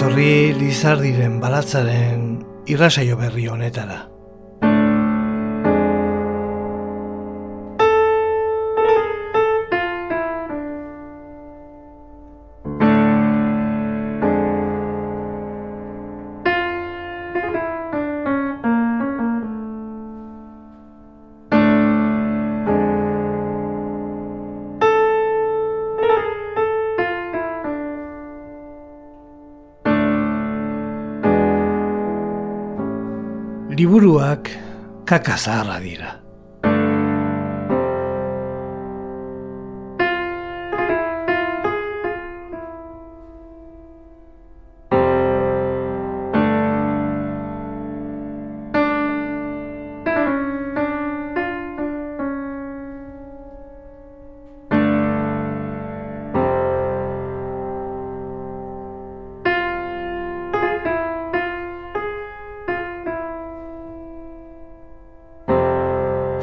etorri Lizardiren balatzaren irrasaio berri honetara. Kakazarra dira.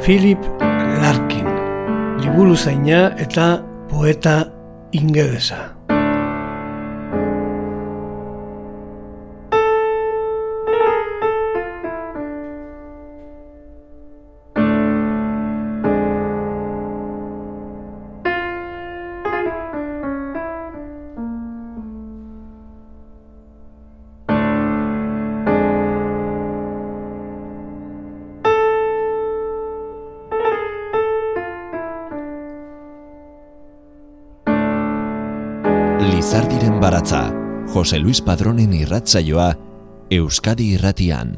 Philip Larkin, liburu zaina eta poeta ingelesa. Jose Luis Padronen irratzaioa, Euskadi irratian.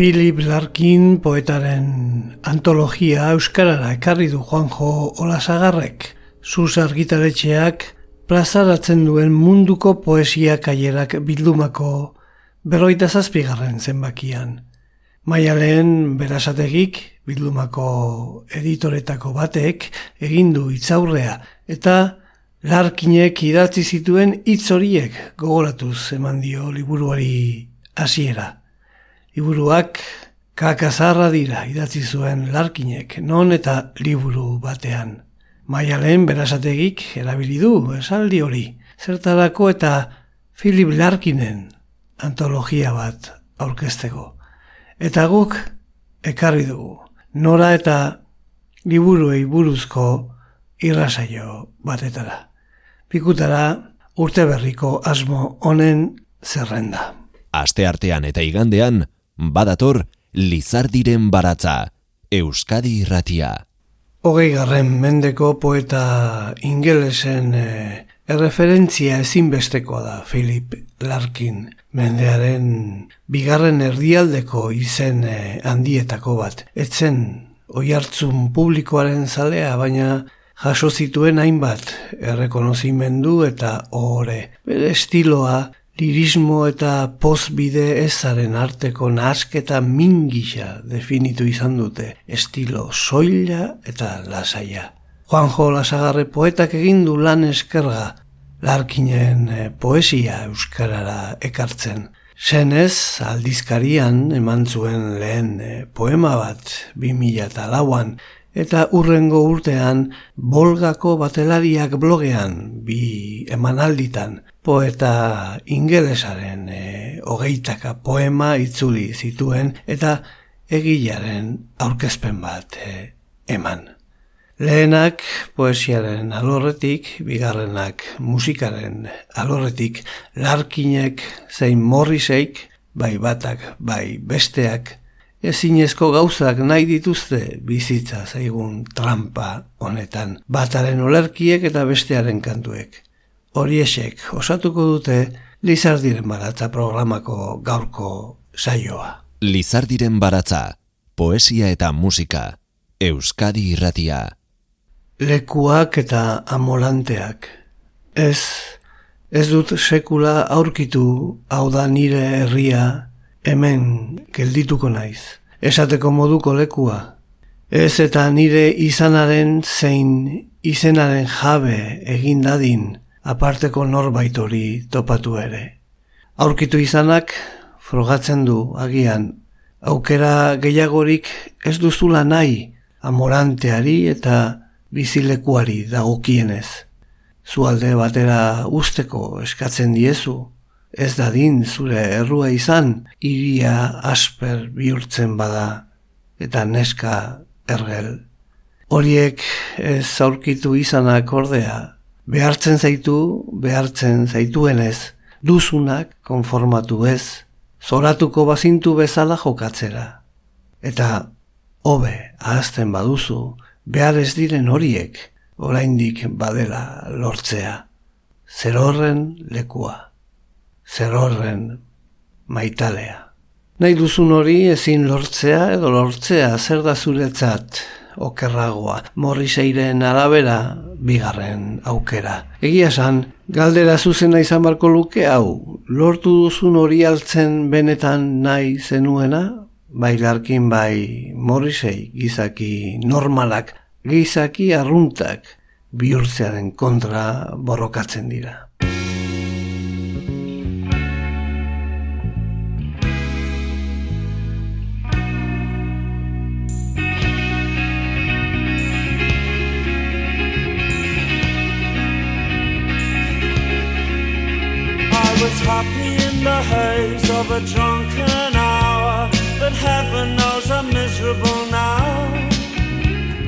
Philip Larkin poetaren antologia euskarara ekarri du Juanjo Olasagarrek. Zuz argitaretxeak plazaratzen duen munduko poesia kaierak bildumako berroita zazpigarren zenbakian. Maialen berasategik bildumako editoretako batek egindu itzaurrea eta Larkinek idatzi zituen hitz horiek gogoratuz eman dio liburuari hasiera. Liburuak kakazarra dira idatzi zuen larkinek, non eta liburu batean. Maialen berasategik erabili du esaldi hori. Zertarako eta Philip Larkinen antologia bat aurkezteko. Eta guk ekarri dugu. Nora eta liburuei buruzko irrasaio batetara. Pikutara urte berriko asmo honen zerrenda. Aste artean eta igandean, badator Lizardiren baratza, Euskadi irratia. Hogei garren mendeko poeta ingelesen e, erreferentzia ezinbestekoa da Philip Larkin. Mendearen bigarren erdialdeko izen e, handietako bat. Etzen oihartzun publikoaren zalea, baina jaso zituen hainbat errekonozimendu eta ohore. Bere estiloa lirismo eta pozbide ezaren arteko nasketa mingisa definitu izan dute, estilo soila eta lasaia. Juanjo Lasagarre poetak egindu lan eskerga, larkinen eh, poesia euskarara ekartzen. Zenez, aldizkarian eman zuen lehen eh, poema bat, 2000 eta lauan, eta urrengo urtean bolgako batelariak blogean bi emanalditan poeta ingelesaren e, hogeitaka poema itzuli zituen eta egilaren aurkezpen bat e, eman. Lehenak poesiaren alorretik, bigarrenak musikaren alorretik, larkinek zein morriseik, bai batak, bai besteak, ezinezko gauzak nahi dituzte bizitza zaigun trampa honetan, bataren olerkiek eta bestearen kantuek. Horiesek osatuko dute Lizardiren baratza programako gaurko saioa. Lizardiren baratza, poesia eta musika, Euskadi irratia. Lekuak eta amolanteak, ez Ez dut sekula aurkitu hau da nire herria hemen geldituko naiz. Esateko moduko lekua. Ez eta nire izanaren zein izenaren jabe egin dadin aparteko norbait hori topatu ere. Aurkitu izanak frogatzen du agian aukera gehiagorik ez duzula nahi amoranteari eta bizilekuari dagokienez zualde batera usteko eskatzen diezu, ez dadin zure errua izan, iria asper bihurtzen bada, eta neska ergel. Horiek ez aurkitu izanak ordea, behartzen zaitu, behartzen zaituenez, duzunak konformatu ez, zoratuko bazintu bezala jokatzera. Eta, hobe, ahazten baduzu, behar ez diren horiek, oraindik badela lortzea. Zer horren lekua, zer horren maitalea. Nahi duzun hori ezin lortzea edo lortzea zer da zuretzat okerragoa, morriseiren arabera bigarren aukera. Egia esan, galdera zuzena izan barko luke hau, lortu duzun hori altzen benetan nahi zenuena, bai larkin bai morrisei gizaki normalak gizaki arruntak bihurtzearen kontra borrokatzen dira. Of a drunken hour, but heaven knows I'm miserable now.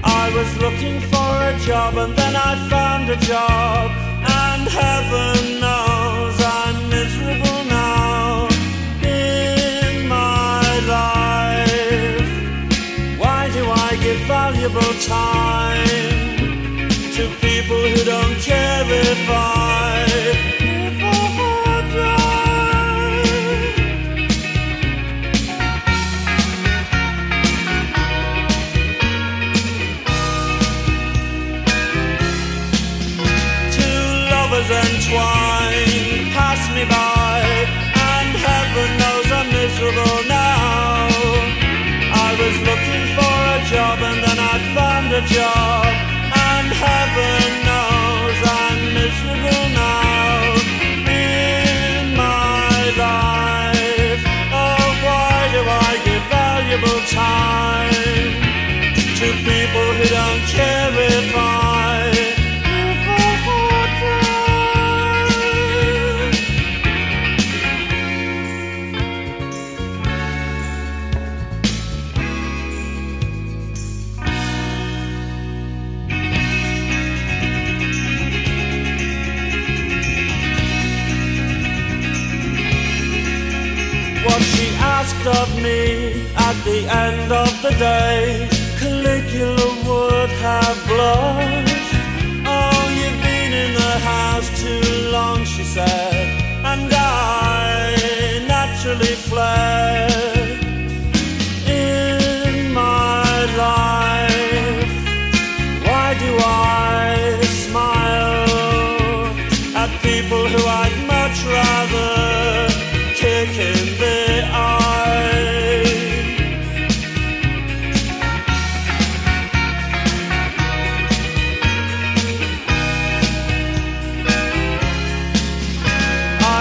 I was looking for a job and then I found a job, and heaven knows I'm miserable now in my life. Why do I give valuable time to people who don't care if I? Job and then I found a job, and heaven asked of me at the end of the day. Caligula would have blushed. Oh, you've been in the house too long, she said, and I naturally fled. In my life, why do I smile at people who I'd much rather kick in the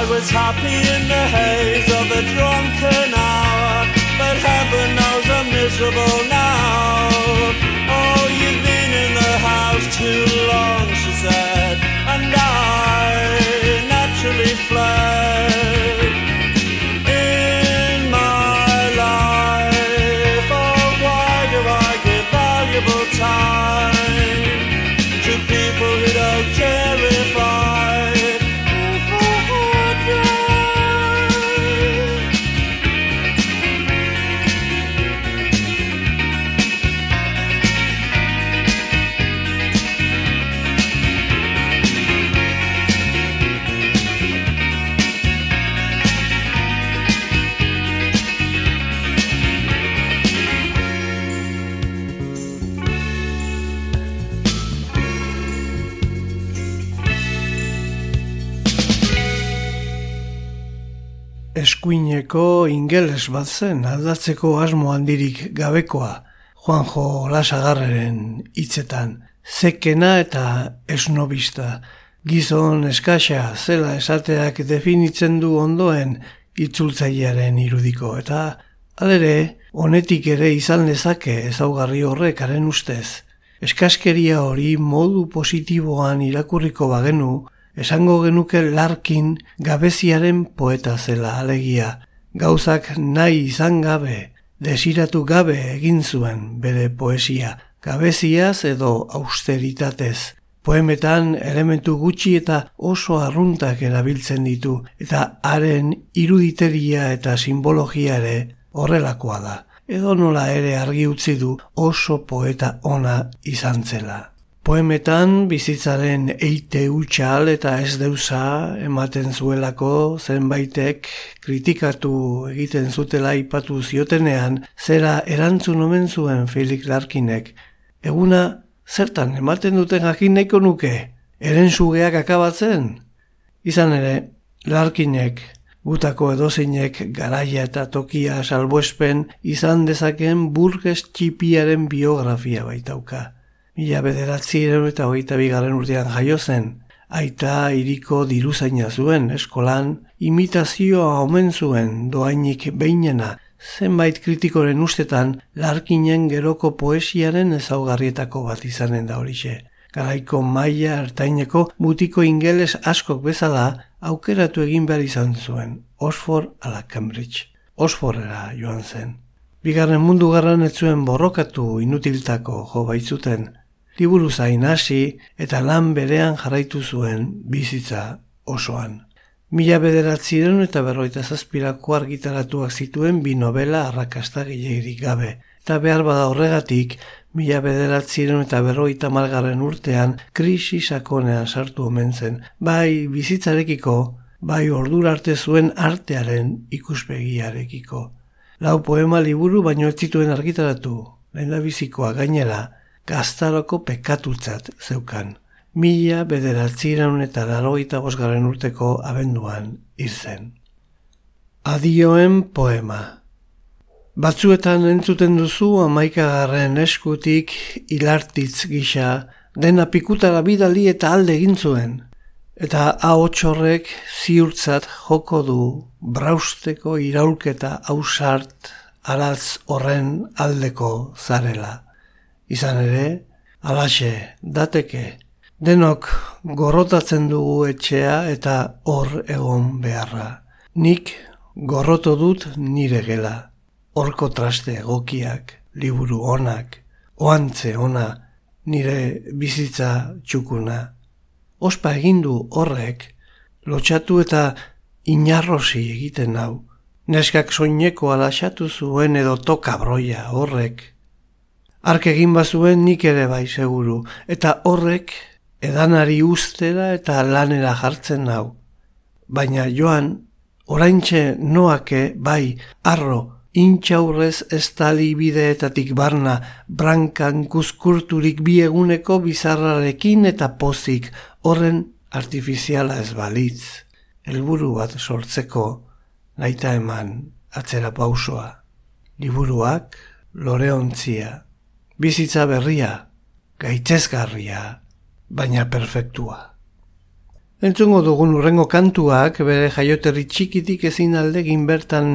was happy in the haze of a drunken hour, but heaven knows I'm miserable eskuineko ingeles bat zen aldatzeko asmo handirik gabekoa Juanjo Lasagarreren hitzetan. Zekena eta esnobista. Gizon eskaxa zela esateak definitzen du ondoen itzultzailearen irudiko. Eta alere honetik ere izan lezake ezaugarri horrekaren ustez. Eskaskeria hori modu positiboan irakurriko bagenu esango genuke larkin gabeziaren poeta zela alegia. Gauzak nahi izan gabe, desiratu gabe egin zuen bere poesia, gabeziaz edo austeritatez. Poemetan elementu gutxi eta oso arruntak erabiltzen ditu, eta haren iruditeria eta simbologia ere horrelakoa da. Edo nola ere argi utzi du oso poeta ona izan zela. Poemetan bizitzaren eite utxal eta ez deusa ematen zuelako zenbaitek kritikatu egiten zutela ipatu ziotenean zera erantzun omen zuen Felix Larkinek. Eguna zertan ematen duten jakin nahiko nuke, eren sugeak akabatzen? Izan ere, Larkinek gutako edozinek garaia eta tokia salbuespen izan dezaken burges txipiaren biografia baitauka. Mila bederatzi eta hogeita bigarren urtean jaio zen, aita iriko diruzaina zuen eskolan, imitazioa omen zuen doainik behinena, zenbait kritikoren ustetan larkinen geroko poesiaren ezaugarrietako bat izanen da horixe. Garaiko maila ertaineko mutiko ingeles askok bezala aukeratu egin behar izan zuen, Oxford ala Cambridge. Oxfordera joan zen. Bigarren mundu garran ez zuen borrokatu inutiltako jo baitzuten, liburu zain hasi eta lan berean jarraitu zuen bizitza osoan. Mila bederatziren eta berroita zazpirako argitaratuak zituen bi novela arrakasta gehiagirik gabe. Eta behar bada horregatik, mila bederatziren eta berroita margarren urtean krisi sakonean sartu omen zen. Bai bizitzarekiko, bai ordura arte zuen artearen ikuspegiarekiko. Lau poema liburu baino ez zituen argitaratu, lehen bizikoa gainera, gaztaroko pekatutzat zeukan. Mila bederatziran eta laroita bosgarren urteko abenduan irzen. Adioen poema Batzuetan entzuten duzu amaikagarren eskutik ilartitz gisa dena pikutara bidali eta alde egin zuen. Eta ahotsorrek ziurtzat joko du brausteko iraulketa hausart araz horren aldeko zarela. Izan ere, alaxe, dateke, denok gorrotatzen dugu etxea eta hor egon beharra. Nik gorroto dut nire gela, horko traste egokiak, liburu onak, oantze ona, nire bizitza txukuna. Ospa egindu horrek, lotxatu eta inarrosi egiten hau. Neskak soineko alaxatu zuen edo toka broia horrek, Ark egin bazuen nik ere bai seguru, eta horrek edanari ustera eta lanera jartzen hau. Baina joan, oraintxe noake bai arro, intxaurrez ez tali bideetatik barna, brankan kuskurturik bieguneko bizarrarekin eta pozik, horren artifiziala ez balitz. Helburu bat sortzeko, naita eman, atzera pausoa. Liburuak, loreontzia, bizitza berria, gaitzezgarria, baina perfektua. Entzungo dugun urrengo kantuak bere jaioterri txikitik ezin aldegin bertan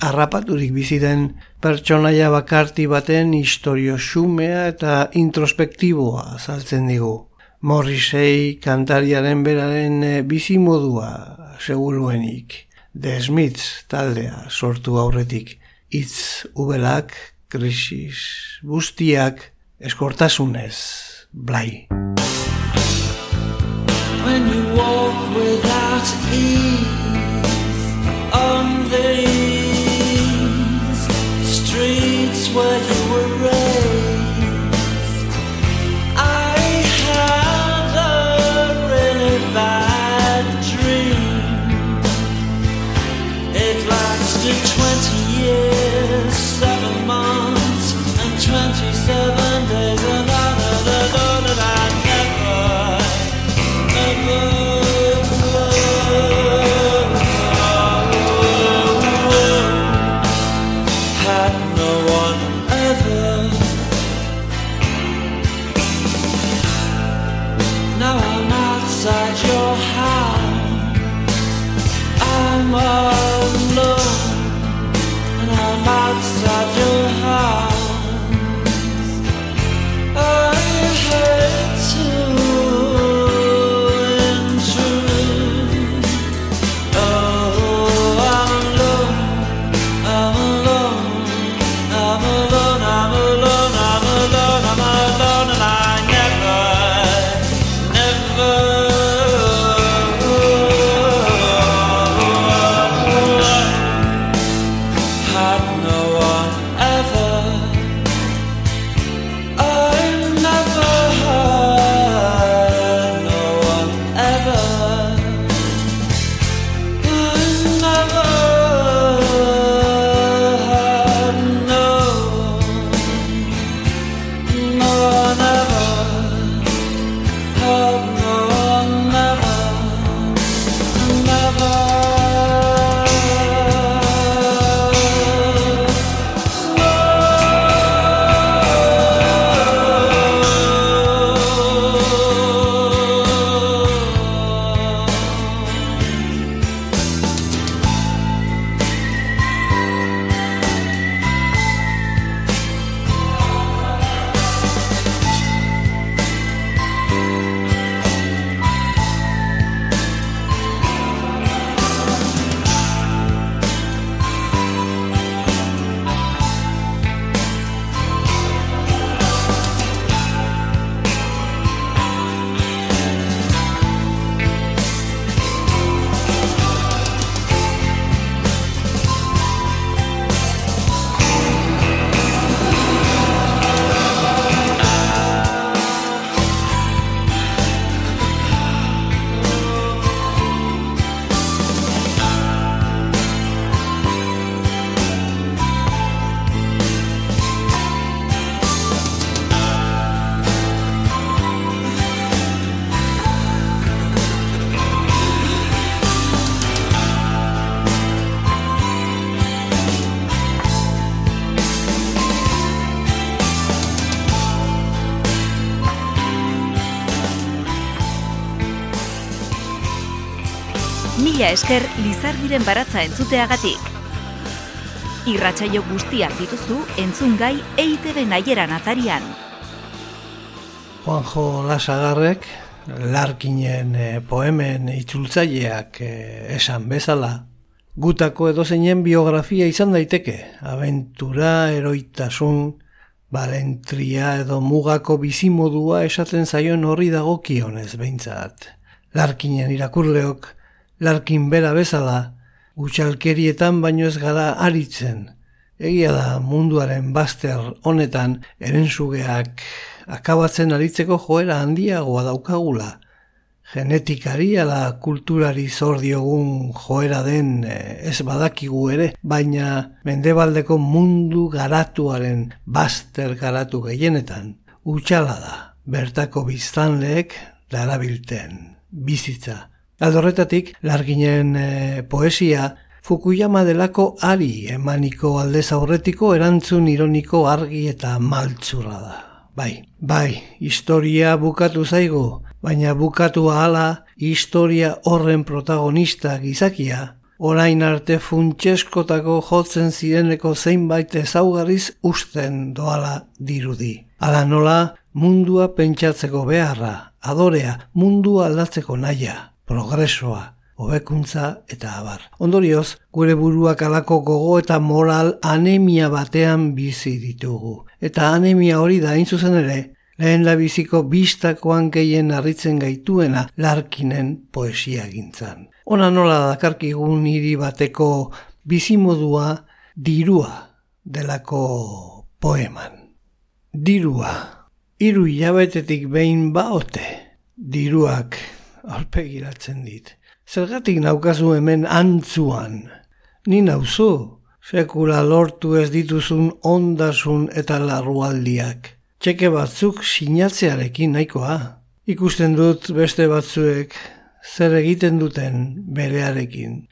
harrapaturik bizi den pertsonaia bakarti baten historio xumea eta introspektiboa azaltzen digu. Morrisei kantariaren beraren eh, bizi modua seguruenik. The Smiths taldea sortu aurretik. Itz ubelak krisis guztiak eskortasunez blai. When you walk without ease on these streets where you esker Lizardiren baratza entzuteagatik. Irratsaio guztiak dituzu entzungai EITB naieran atarian. Juanjo Lasagarrek, larkinen eh, poemen itzultzaileak eh, esan bezala, gutako edozeinen biografia izan daiteke, aventura, eroitasun, balentria edo mugako bizimodua esaten zaion horri dagokionez behintzat. Larkinen irakurleok, larkin bera bezala, utxalkerietan baino ez gara aritzen. Egia da munduaren baster honetan erensugeak akabatzen aritzeko joera handiagoa daukagula genetikari ala kulturari zor diogun joera den eh, ez badakigu ere, baina mendebaldeko mundu garatuaren baster garatu gehienetan utxala da, bertako biztanleek darabilten bizitza. Aldorretatik, larginen e, poesia Fukuyama delako ari emaniko aldez aurretiko erantzun ironiko argi eta maltzura da. Bai, bai, historia bukatu zaigu, baina bukatu ahala historia horren protagonista gizakia, orain arte funtseskotako jotzen zireneko zeinbait ezaugarriz usten doala dirudi. Hala nola mundua pentsatzeko beharra, adorea, mundua aldatzeko naia, progresoa, hobekuntza eta abar. Ondorioz, gure buruak alako gogo eta moral anemia batean bizi ditugu. Eta anemia hori da zuzen ere, lehen labiziko bistakoan gehien harritzen gaituena larkinen poesia gintzan. Ona nola dakarkigun hiri bateko bizimodua dirua delako poeman. Dirua, hiru hilabetetik behin baote, diruak aurpegiratzen dit. Zergatik naukazu hemen antzuan, ni nauzu, sekula lortu ez dituzun ondasun eta larrualdiak txeke batzuk sinatzearekin nahikoa. Ikusten dut beste batzuek zer egiten duten berearekin.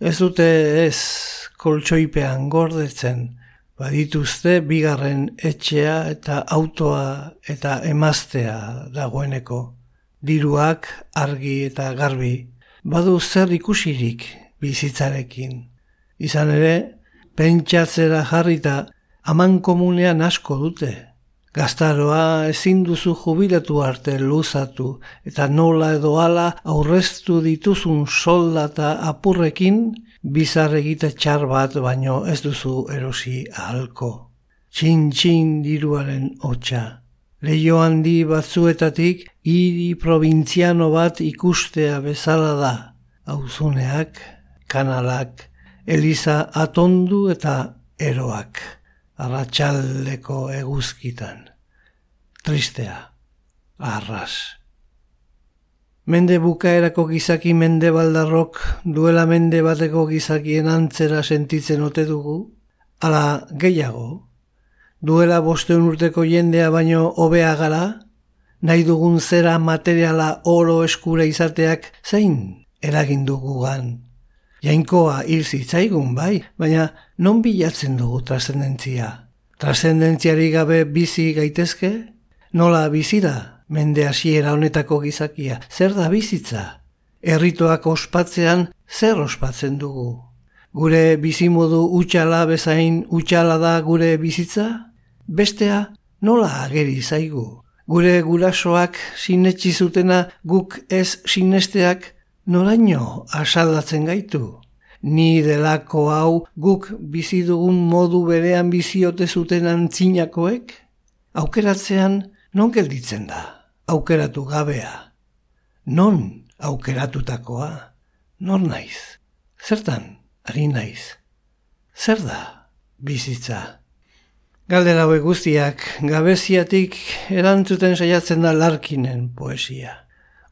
Ez dute ez koltsoipean gordetzen, badituzte bigarren etxea eta autoa eta emaztea dagoeneko. Diruak argi eta garbi, badu zer ikusirik bizitzarekin. Izan ere, pentsatzera jarrita aman komunean asko dute. Gaztaroa ezin duzu jubilatu arte luzatu eta nola edo ala aurreztu dituzun soldata apurrekin bizar egite txar bat baino ez duzu erosi ahalko. Txin-txin diruaren hotxa. Leio handi batzuetatik hiri provintziano bat ikustea bezala da. Auzuneak, kanalak, eliza atondu eta eroak arratsaldeko eguzkitan. Tristea, arras. Mende bukaerako gizaki mende baldarrok duela mende bateko gizakien antzera sentitzen ote dugu, ala gehiago, duela bosteun urteko jendea baino hobea gara, nahi dugun zera materiala oro eskura izateak zein eragin dugugan jainkoa hil zitzaigun bai, baina non bilatzen dugu trascendentzia? Trascendentziari gabe bizi gaitezke? Nola bizi da? Mende hasiera honetako gizakia, zer da bizitza? Erritoak ospatzean zer ospatzen dugu? Gure bizimodu utxala bezain utxala da gure bizitza? Bestea nola ageri zaigu? Gure gurasoak sinetsi zutena guk ez sinesteak noraino asaldatzen gaitu. Ni delako hau guk bizi dugun modu berean biziote zuten antzinakoek? Aukeratzean non gelditzen da? Aukeratu gabea. Non aukeratutakoa? Nor naiz? Zertan ari naiz? Zer da bizitza? Galdera guztiak gabeziatik erantzuten saiatzen da larkinen poesia.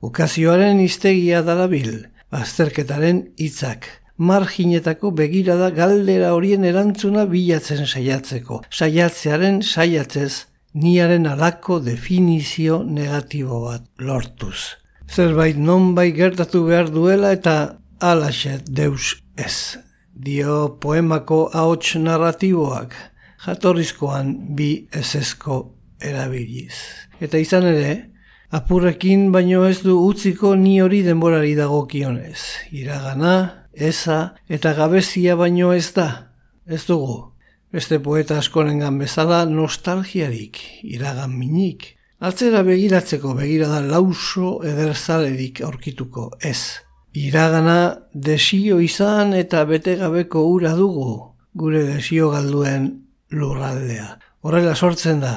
Ukazioaren iztegia darabil, bazterketaren hitzak, marginetako begirada galdera horien erantzuna bilatzen saiatzeko, saiatzearen saiatzez, niaren alako definizio negatibo bat lortuz. Zerbait non bai gertatu behar duela eta alaxet deus ez. Dio poemako ahots narratiboak, jatorrizkoan bi esesko erabiliz. Eta izan ere, Apurrekin baino ez du utziko ni hori denborari dagokionez. Iragana, eza eta gabezia baino ez da. Ez dugu. Beste poeta askorengan bezala nostalgiarik, iragan minik. Atzera begiratzeko begirada lauso ederzalerik aurkituko ez. Iragana desio izan eta betegabeko ura dugu, gure desio galduen lurraldea. Horrela sortzen da,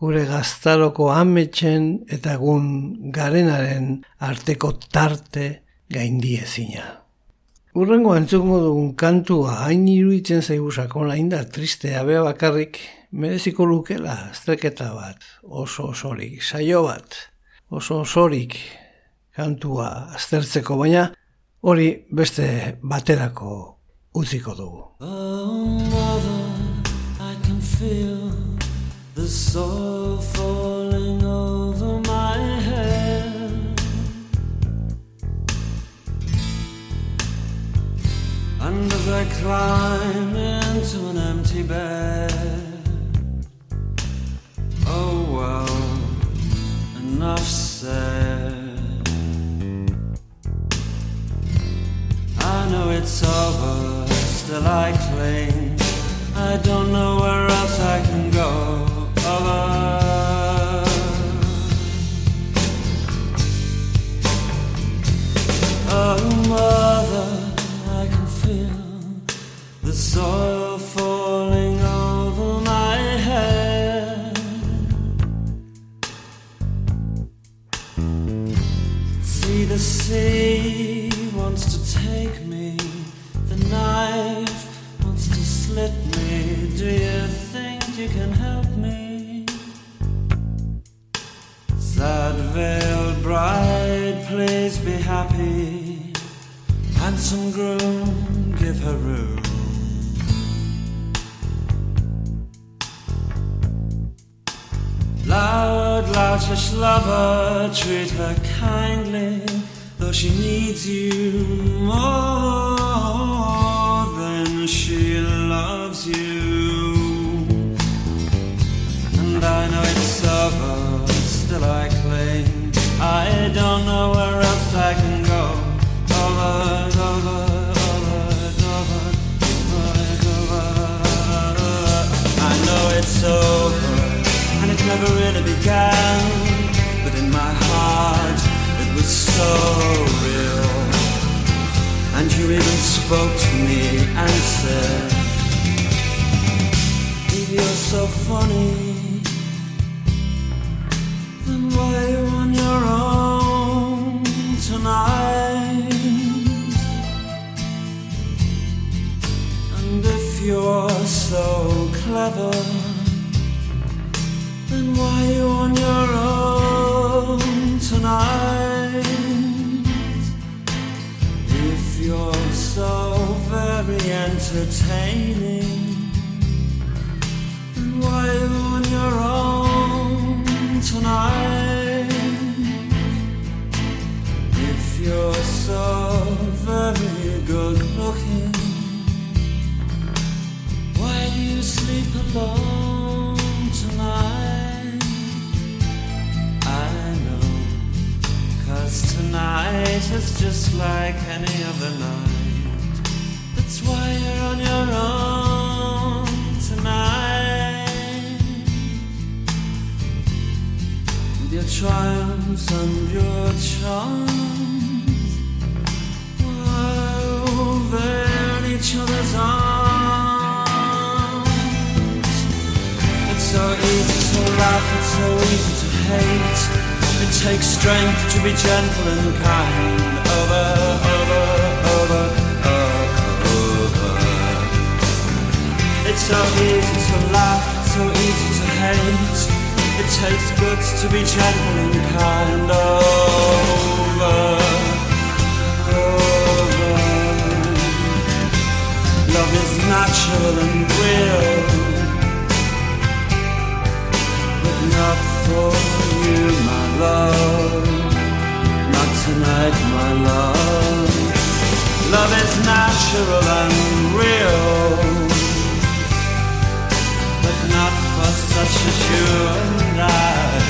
gure gaztaroko ametxen eta egun garenaren arteko tarte gaindiezina. Urrengo antzuko dugun kantua hain iruditzen zaigu sakona inda triste abea bakarrik mereziko lukela estreketa bat, oso osorik, saio bat, oso osorik kantua aztertzeko baina hori beste baterako utziko dugu. Feel the soul falling over my head And as I climb into an empty bed, oh well, enough said. I know it's over, still I cling. I don't know where else I can go. Oh, mother I can feel the soil falling over my head. See the sea Do you think you can help me? Sad veiled bride, please be happy. Handsome groom, give her room. Loud, loutish lover, treat her kindly, though she needs you more really. But in my heart, it was so real. And you even spoke to me and said, If you're so funny, then why are you on your own tonight? And if you're so clever, then why you on your own tonight? If you're so very entertaining, then why you on your own hate. It takes strength to be gentle and kind. Over, over, over, over. It's so easy to laugh, so easy to hate. It takes guts to be gentle and kind. Over, over. Love is natural and real, for you, my love. Not tonight, my love. Love is natural and real, but not for such as you and I,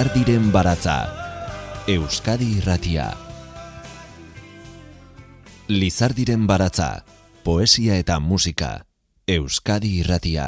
Lizardiren baratza, Euskadi irratia. Lizardiren baratza, poesia eta musika, Euskadi irratia.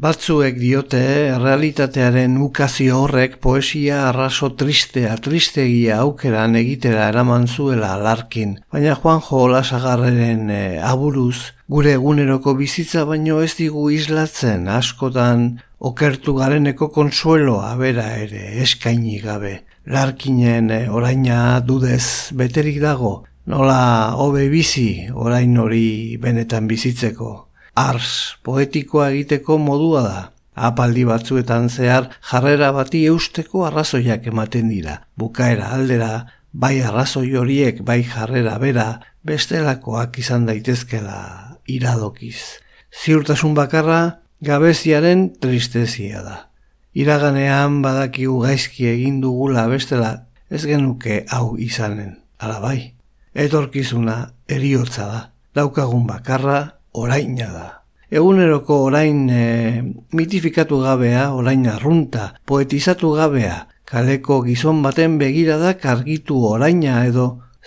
Batzuek diote realitatearen ukazio horrek poesia arraso tristea, tristegia aukeran egitera eraman zuela larkin. Baina Juanjo Olasagarreren e, aburuz, gure eguneroko bizitza baino ez digu islatzen askotan okertu gareneko konsueloa bera ere eskaini gabe. Larkinen e, oraina dudez beterik dago, nola hobe bizi orain hori benetan bizitzeko. Ars poetikoa egiteko modua da. Apaldi batzuetan zehar jarrera bati eusteko arrazoiak ematen dira. Bukaera aldera, bai arrazoi horiek, bai jarrera bera, bestelakoak izan daitezkela iradokiz. Ziurtasun bakarra, gabeziaren tristezia da. Iraganean badakigu gaizki egin dugula bestela, ez genuke hau izanen, alabai etorkizuna eriotza da. Daukagun bakarra oraina da. Eguneroko orain e, mitifikatu gabea, orain arrunta, poetizatu gabea, kaleko gizon baten begiradak argitu oraina edo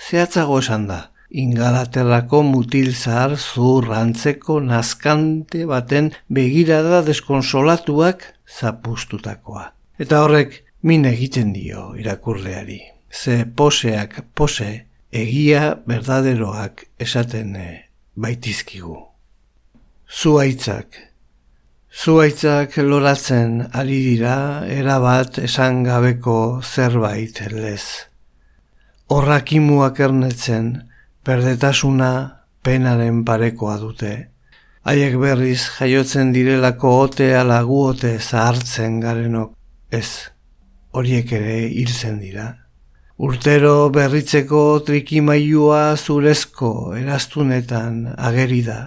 zehatzago esan da. Ingalaterrako mutil zahar zurrantzeko nazkante baten begirada deskonsolatuak zapustutakoa. Eta horrek min egiten dio irakurleari. Ze poseak pose egia berdaderoak esaten e, baitizkigu. Zuaitzak. Zuaitzak loratzen ari dira erabat esan gabeko zerbait lez. Horrakimuak ernetzen perdetasuna penaren parekoa dute. Haiek berriz jaiotzen direlako otea laguote zahartzen garenok ez. Horiek ere hiltzen dira. Urtero berritzeko trikimailua zurezko eraztunetan ageri da,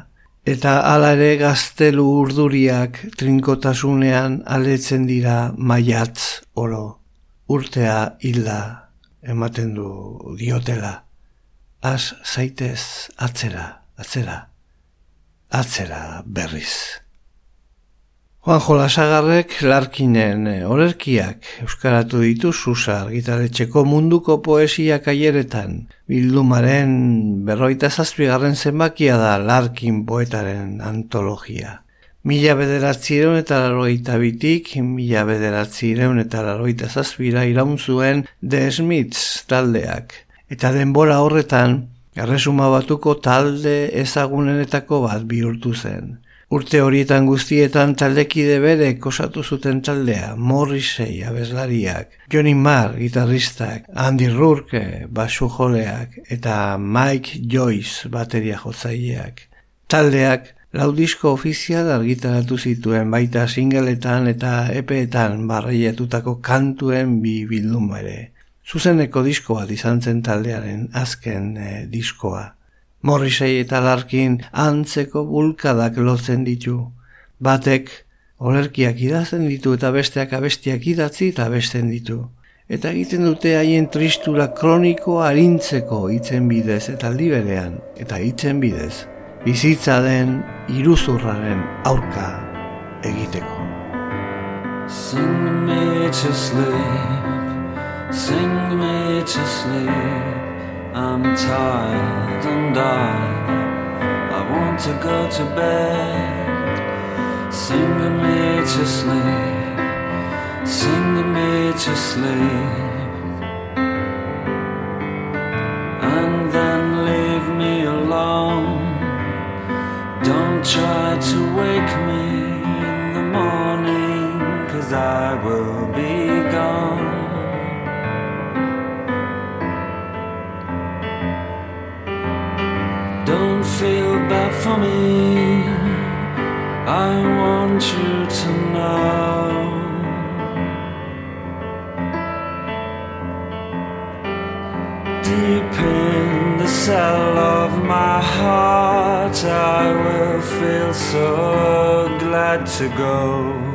eta hala ere gaztelu urduriak trinkotasunean aletzen dira maiatz oro. Urtea hilda ematen du diotela. Az zaitez atzera, atzera, atzera berriz. Juan Jolasagarrek larkinen eh, olerkiak euskaratu ditu susa argitaletxeko munduko poesia kaieretan. Bildumaren berroita zazpigarren zenbakia da larkin poetaren antologia. Mila bederatzireun eta laroita bitik, mila bederatzireun eta laroita zazpira iraun zuen The Smiths taldeak. Eta denbora horretan, erresuma batuko talde ezagunenetako bat bihurtu zen. Urte horietan guztietan taldekide bere kosatu zuten taldea, Morrisei abeslariak, Johnny Marr gitarristak, Andy Rourke basu joleak eta Mike Joyce bateria jotzaileak. Taldeak laudisko ofizial argitaratu zituen baita singeletan eta epeetan barreietutako kantuen bi bildum ere. Zuzeneko diskoa izan zen taldearen azken eh, diskoa. Morrisei eta larkin antzeko bulkadak lotzen ditu. Batek olerkiak idazten ditu eta besteak abestiak idatzi eta abesten ditu. Eta egiten dute haien tristura kroniko harintzeko hitzen bidez eta liberean eta hitzen bidez. Bizitza den iruzurraren aurka egiteko. Sing me to sleep, sing me to sleep. I'm tired and I I want to go to bed. Sing me to sleep. Sing me to sleep. And then leave me alone. Don't try to wake me in the morning Cause I will be me. I want you to know. Deep in the cell of my heart, I will feel so glad to go.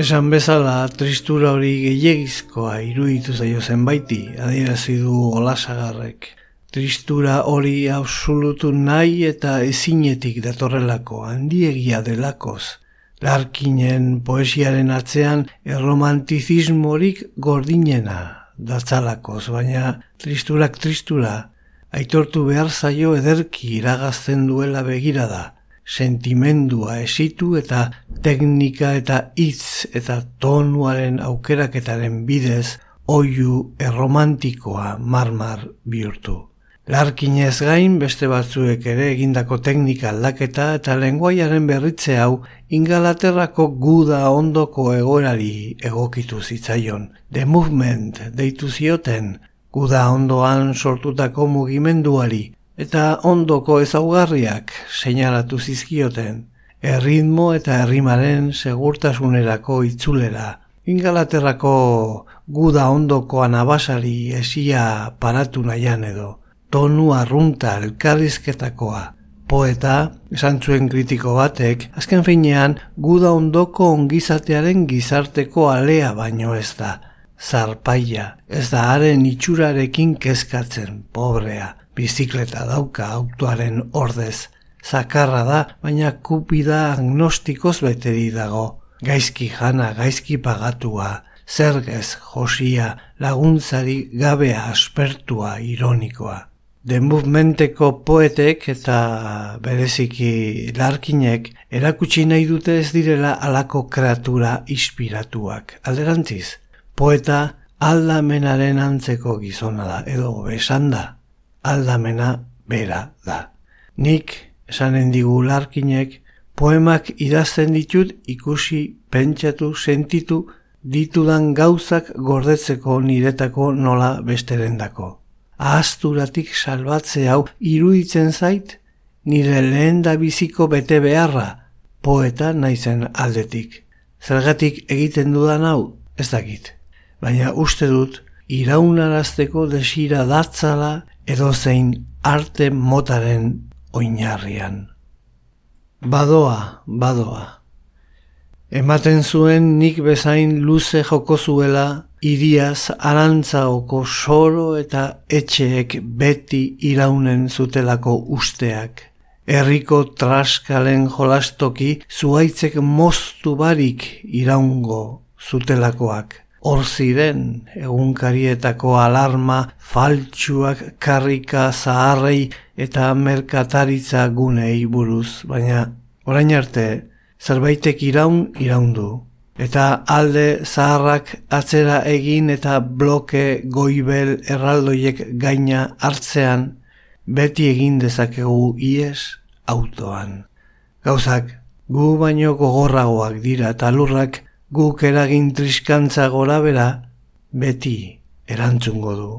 Esan bezala, tristura hori gehiagizkoa iruditu zaio zenbaiti, adierazi du olasagarrek. Tristura hori absolutu nahi eta ezinetik datorrelako, handiegia delakoz. Larkinen poesiaren atzean erromantizismorik gordinena datzalakoz, baina tristurak tristura, aitortu behar zaio ederki iragazten duela begira da sentimendua esitu eta teknika eta hitz eta tonuaren aukeraketaren bidez oiu erromantikoa marmar bihurtu. Larkinez gain beste batzuek ere egindako teknika aldaketa eta lenguaiaren berritze hau ingalaterrako guda ondoko egoerari egokitu zitzaion. The movement deitu zioten guda ondoan sortutako mugimenduari eta ondoko ezaugarriak seinalatu zizkioten, erritmo eta errimaren segurtasunerako itzulera. Ingalaterrako guda ondoko anabasari esia paratu nahian edo, tonu arrunta elkarrizketakoa. Poeta, esan zuen kritiko batek, azken finean guda ondoko ongizatearen gizarteko alea baino ez da. Zarpaia, ez da haren itxurarekin kezkatzen, pobrea bizikleta dauka autoaren ordez. Zakarra da, baina kupida agnostikoz beteri dago. Gaizki jana, gaizki pagatua, zergez josia, laguntzari gabea aspertua ironikoa. The Movementeko poetek eta bereziki larkinek erakutsi nahi dute ez direla alako kreatura inspiratuak. Alderantziz, poeta aldamenaren antzeko gizona da, edo besan da aldamena bera da. Nik, esanen digu larkinek, poemak idazten ditut ikusi, pentsatu, sentitu, ditudan gauzak gordetzeko niretako nola besterendako. Ahazturatik salbatze hau iruditzen zait, nire lehen da biziko bete beharra, poeta naizen aldetik. Zergatik egiten dudan hau, ez dakit. Baina uste dut, iraunarazteko desira datzala edozein arte motaren oinarrian. Badoa, badoa. Ematen zuen nik bezain luze joko zuela iriaz arantzaoko soro eta etxeek beti iraunen zutelako usteak. Herriko traskalen jolastoki zuaitzek moztu barik iraungo zutelakoak. Hor ziren egunkarietako alarma faltsuak karrika zaharrei eta merkataritza gunei buruz, baina orain arte zerbaitek iraun iraundu. Eta alde zaharrak atzera egin eta bloke goibel erraldoiek gaina hartzean beti egin dezakegu ies autoan. Gauzak, gu baino gogorragoak dira eta lurrak guk eragin triskantza gora bera, beti erantzungo du.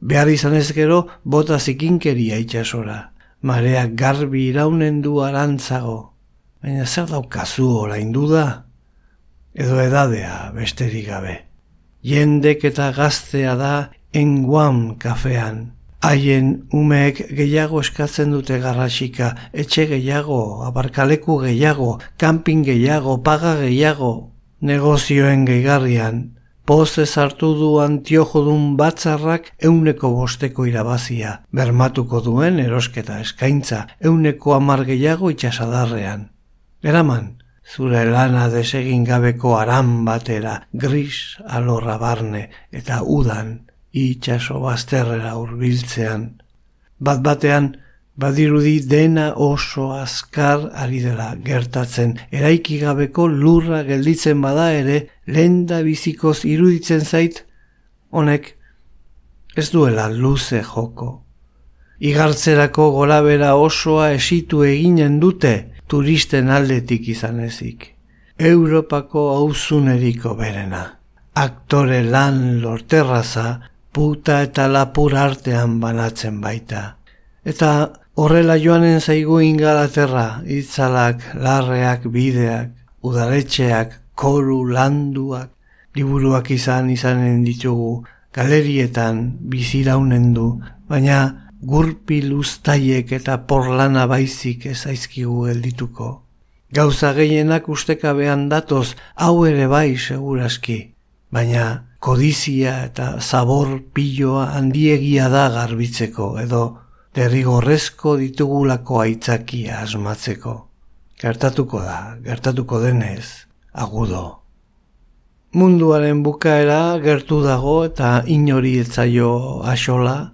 Behar izan ez gero, bota zikinkeria itxasora. Mareak garbi iraunen du arantzago. Baina zer daukazu orain da? Edo edadea besterik gabe. Jendek eta gaztea da enguam kafean. Haien umeek gehiago eskatzen dute garrasika, etxe gehiago, abarkaleku gehiago, kanpin gehiago, paga gehiago, negozioen gehigarrian, poze hartu du antiojodun batzarrak euneko bosteko irabazia, bermatuko duen erosketa eskaintza euneko amar gehiago itxasadarrean. Eraman, zure lana desegin gabeko aran batera, gris alorra barne eta udan itxaso bazterrera urbiltzean. Bat batean, Badirudi dena oso azkar ari dela gertatzen. Eraikigabeko lurra gelditzen bada ere, lenda bizikoz iruditzen zait, honek ez duela luze joko. Igartzerako gorabera osoa esitu eginen dute turisten aldetik izan ezik. Europako hauzuneriko berena. Aktore lan lorterraza, puta eta lapur artean banatzen baita. Eta Horrela joanen zaigu ingalaterra, itzalak, larreak, bideak, udaletxeak, koru, landuak, liburuak izan izanen ditugu, galerietan biziraunen du, baina gurpi luztaiek eta porlana baizik ezaizkigu geldituko. Gauza gehienak ustekabean datoz, hau ere bai seguraski, baina kodizia eta zabor piloa handiegia da garbitzeko, edo derrigorrezko ditugulako aitzakia asmatzeko. Gertatuko da, gertatuko denez, agudo. Munduaren bukaera gertu dago eta inori etzaio asola,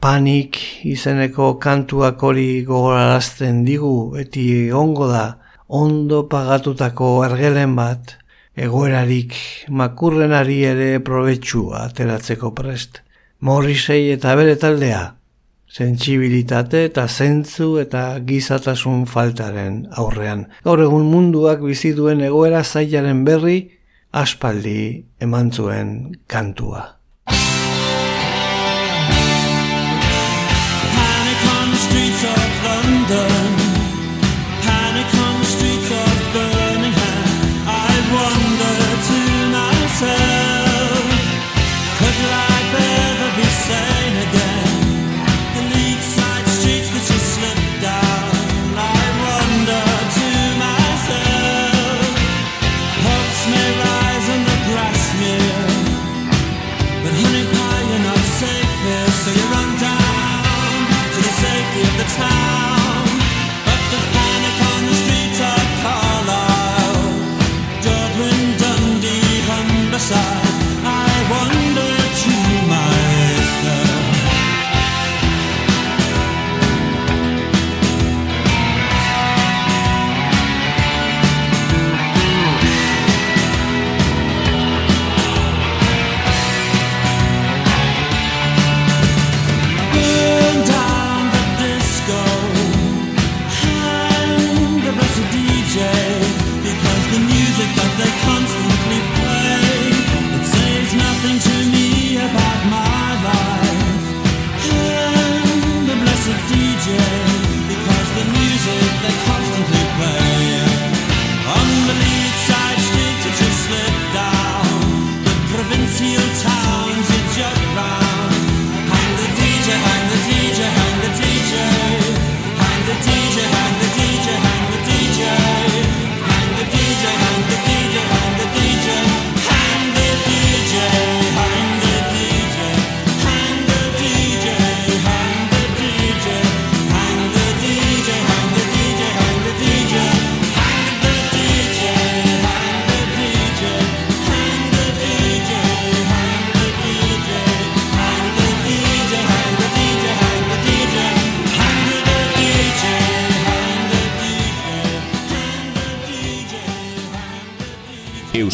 panik izeneko kantuak hori gogorarazten digu, eti ongo da, ondo pagatutako ergelen bat, egoerarik makurrenari ere probetxua ateratzeko prest. Morrisei eta bere taldea, sentsibilitate eta zentzu eta gizatasun faltaren aurrean. Gaur egun munduak bizi duen egoera zailaren berri aspaldi eman zuen kantua. side.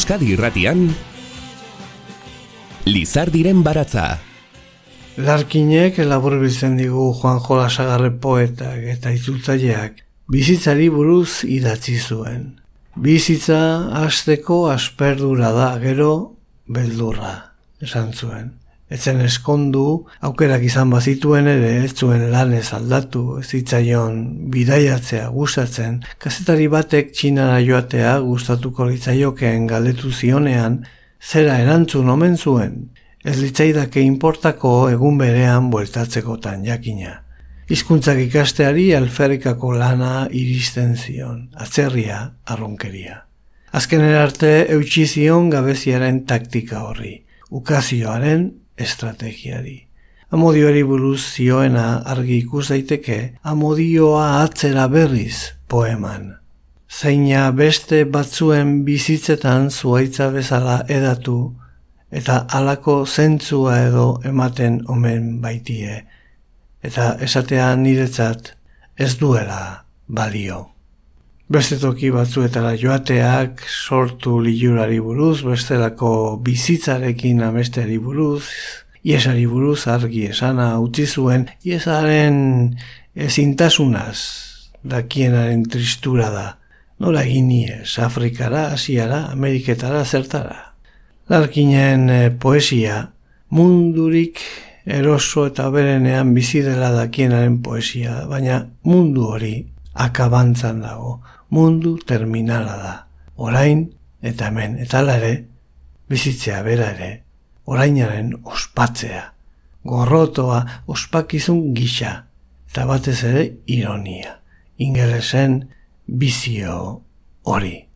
Euskadi irratian Lizardiren baratza Larkinek labur biltzen digu Juan Jola Sagarre poetak eta itzultzaileak bizitzari buruz idatzi zuen. Bizitza hasteko asperdura da, gero beldurra, esan zuen. Etzen eskondu, aukerak izan bazituen ere, ez zuen lanez aldatu, ez zitzaion bidaiatzea gustatzen, kazetari batek txinara joatea gustatuko litzaiokeen galdetu zionean, zera erantzun omen zuen, ez litzaidake inportako egun berean bueltatzekotan jakina. Hizkuntzak ikasteari alferikako lana iristen zion, atzerria, arronkeria. Azken arte eutxi zion gabeziaren taktika horri, ukazioaren estrategiari. Amodioari buruz zioena argi ikus daiteke, amodioa atzera berriz poeman. Zeina beste batzuen bizitzetan zuaitza bezala edatu, eta halako zentzua edo ematen omen baitie, eta esatea niretzat ez duela balio. Beste toki batzuetara joateak sortu liurari buruz, bestelako bizitzarekin amesteari buruz, iesari buruz argi esana utzi zuen, iesaren ezintasunaz dakienaren tristura da. Nola giniez, Afrikara, Asiara, Ameriketara, zertara. Larkinen eh, poesia mundurik eroso eta berenean bizi dela dakienaren poesia, baina mundu hori akabantzan dago, mundu terminala da. Orain eta hemen, eta ere, bizitzea bera ere, orainaren ospatzea, gorrotoa ospakizun gisa, eta batez ere ironia, ingelesen bizio hori.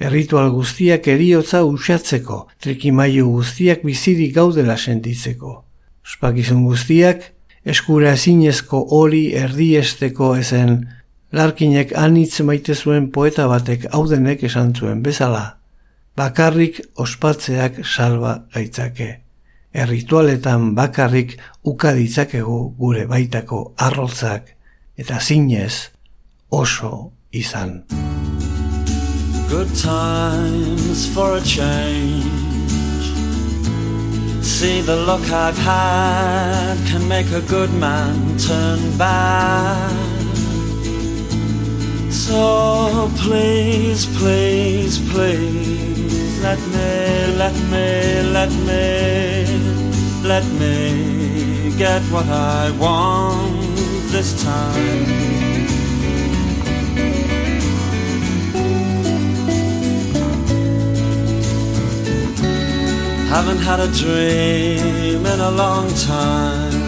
Erritual guztiak eriotza usatzeko, trikimailu guztiak bizirik gaudela sentitzeko. Ospakizun guztiak, eskura ezinezko hori erdiesteko ezen, larkinek anitz maite zuen poeta batek haudenek esan zuen bezala, bakarrik ospatzeak salba gaitzake. Erritualetan bakarrik uka ditzakegu gure baitako arrotzak eta zinez oso izan. Good times for a change See the look I've had can make a good man turn bad. So please, please, please, let me, let me, let me, let me get what I want this time. Haven't had a dream in a long time.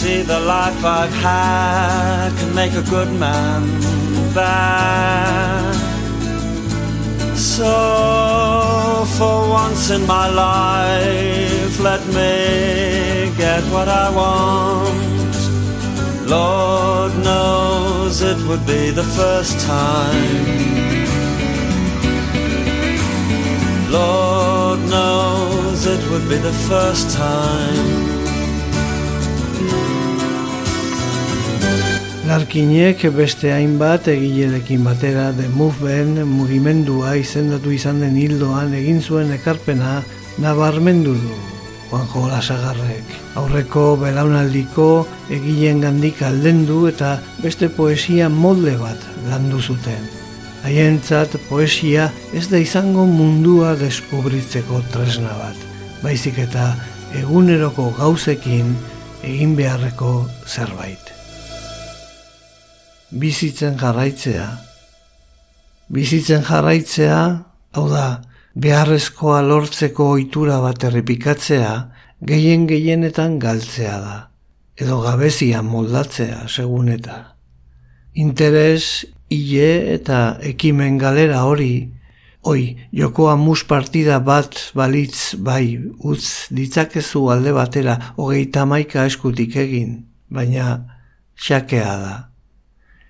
See, the life I've had can make a good man bad. So, for once in my life, let me get what I want. Lord knows it would be the first time. Lord knows it would be the first time Larkinek beste hainbat egilerekin batera The Movement mugimendua izendatu izan den hildoan egin zuen ekarpena nabarmendu du Juanjo Lasagarrek. Aurreko belaunaldiko egileen gandik aldendu eta beste poesia molde bat landu zuten. Haientzat poesia ez da izango mundua deskubritzeko tresna bat, baizik eta eguneroko gauzekin egin beharreko zerbait. Bizitzen jarraitzea. Bizitzen jarraitzea, hau da, beharrezkoa lortzeko ohitura bat errepikatzea, gehien gehienetan galtzea da, edo gabezia moldatzea, segun eta. Interes ile eta ekimen galera hori, oi, jokoa mus partida bat balitz bai, utz ditzakezu alde batera hogeita maika eskutik egin, baina xakea da.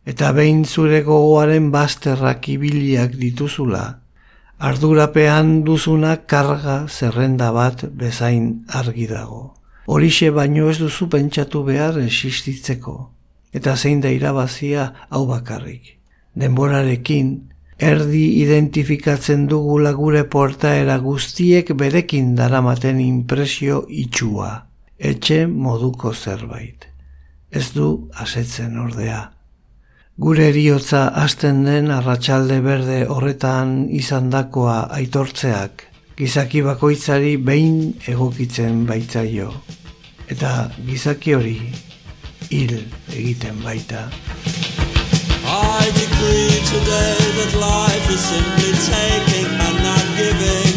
Eta behin zure gogoaren bazterrak ibiliak dituzula, ardurapean duzuna karga zerrenda bat bezain argi dago. Horixe baino ez duzu pentsatu behar existitzeko, eta zein da irabazia hau bakarrik denborarekin erdi identifikatzen dugula gure portaera guztiek berekin daramaten impresio itxua, etxe moduko zerbait. Ez du asetzen ordea. Gure eriotza hasten den arratsalde berde horretan izandakoa aitortzeak, gizaki bakoitzari behin egokitzen baitzaio. Eta gizaki hori hil egiten baita. I decree today that life is simply taking and not giving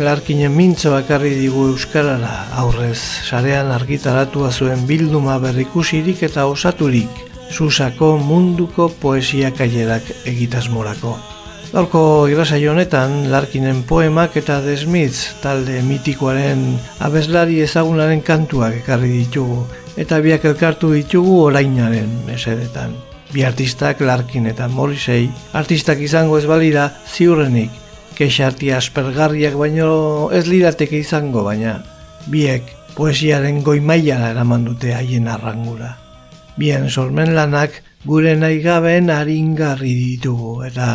larkinen mintzo bakarri digu Euskarara aurrez, sarean argitaratua zuen bilduma berrikusirik eta osaturik, susako munduko poesia kailerak egitasmorako. Gaurko irrasaio honetan, larkinen poemak eta desmitz talde mitikoaren abeslari ezagunaren kantuak ekarri ditugu, eta biak elkartu ditugu orainaren mesedetan. Bi artistak larkin eta morisei, artistak izango ez balira ziurrenik, kexarti aspergarriak baino ez lirateke izango baina biek poesiaren goi mailara eraman dute haien arrangura. Bien sormen lanak gure nahi gabeen haringarri ditugu eta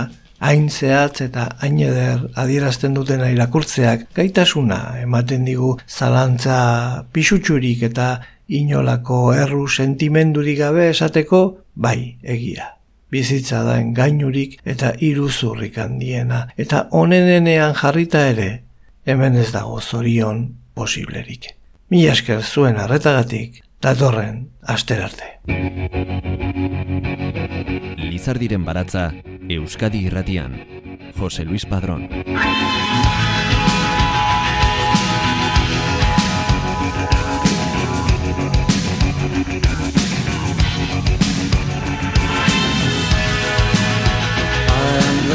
hain zehatz eta hain eder adierazten duten irakurtzeak gaitasuna ematen digu zalantza pisutsurik eta inolako erru sentimendurik gabe esateko bai egia bizitza da gainurik eta iruzurrik handiena, eta onenenean jarrita ere, hemen ez dago zorion posiblerik. Mi esker zuen arretagatik, datorren asterarte. Lizardiren baratza, Euskadi irratian, Jose Luis Padrón.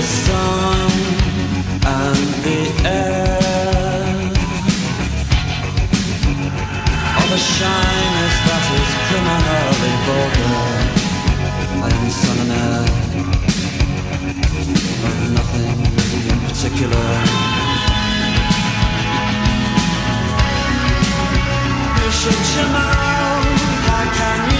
the sun and the air. All the shyness that is criminally vulgar. I am and nothing in particular. You shut your mouth. How can you?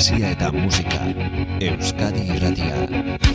Poesia eta musika, Euskadi irratia.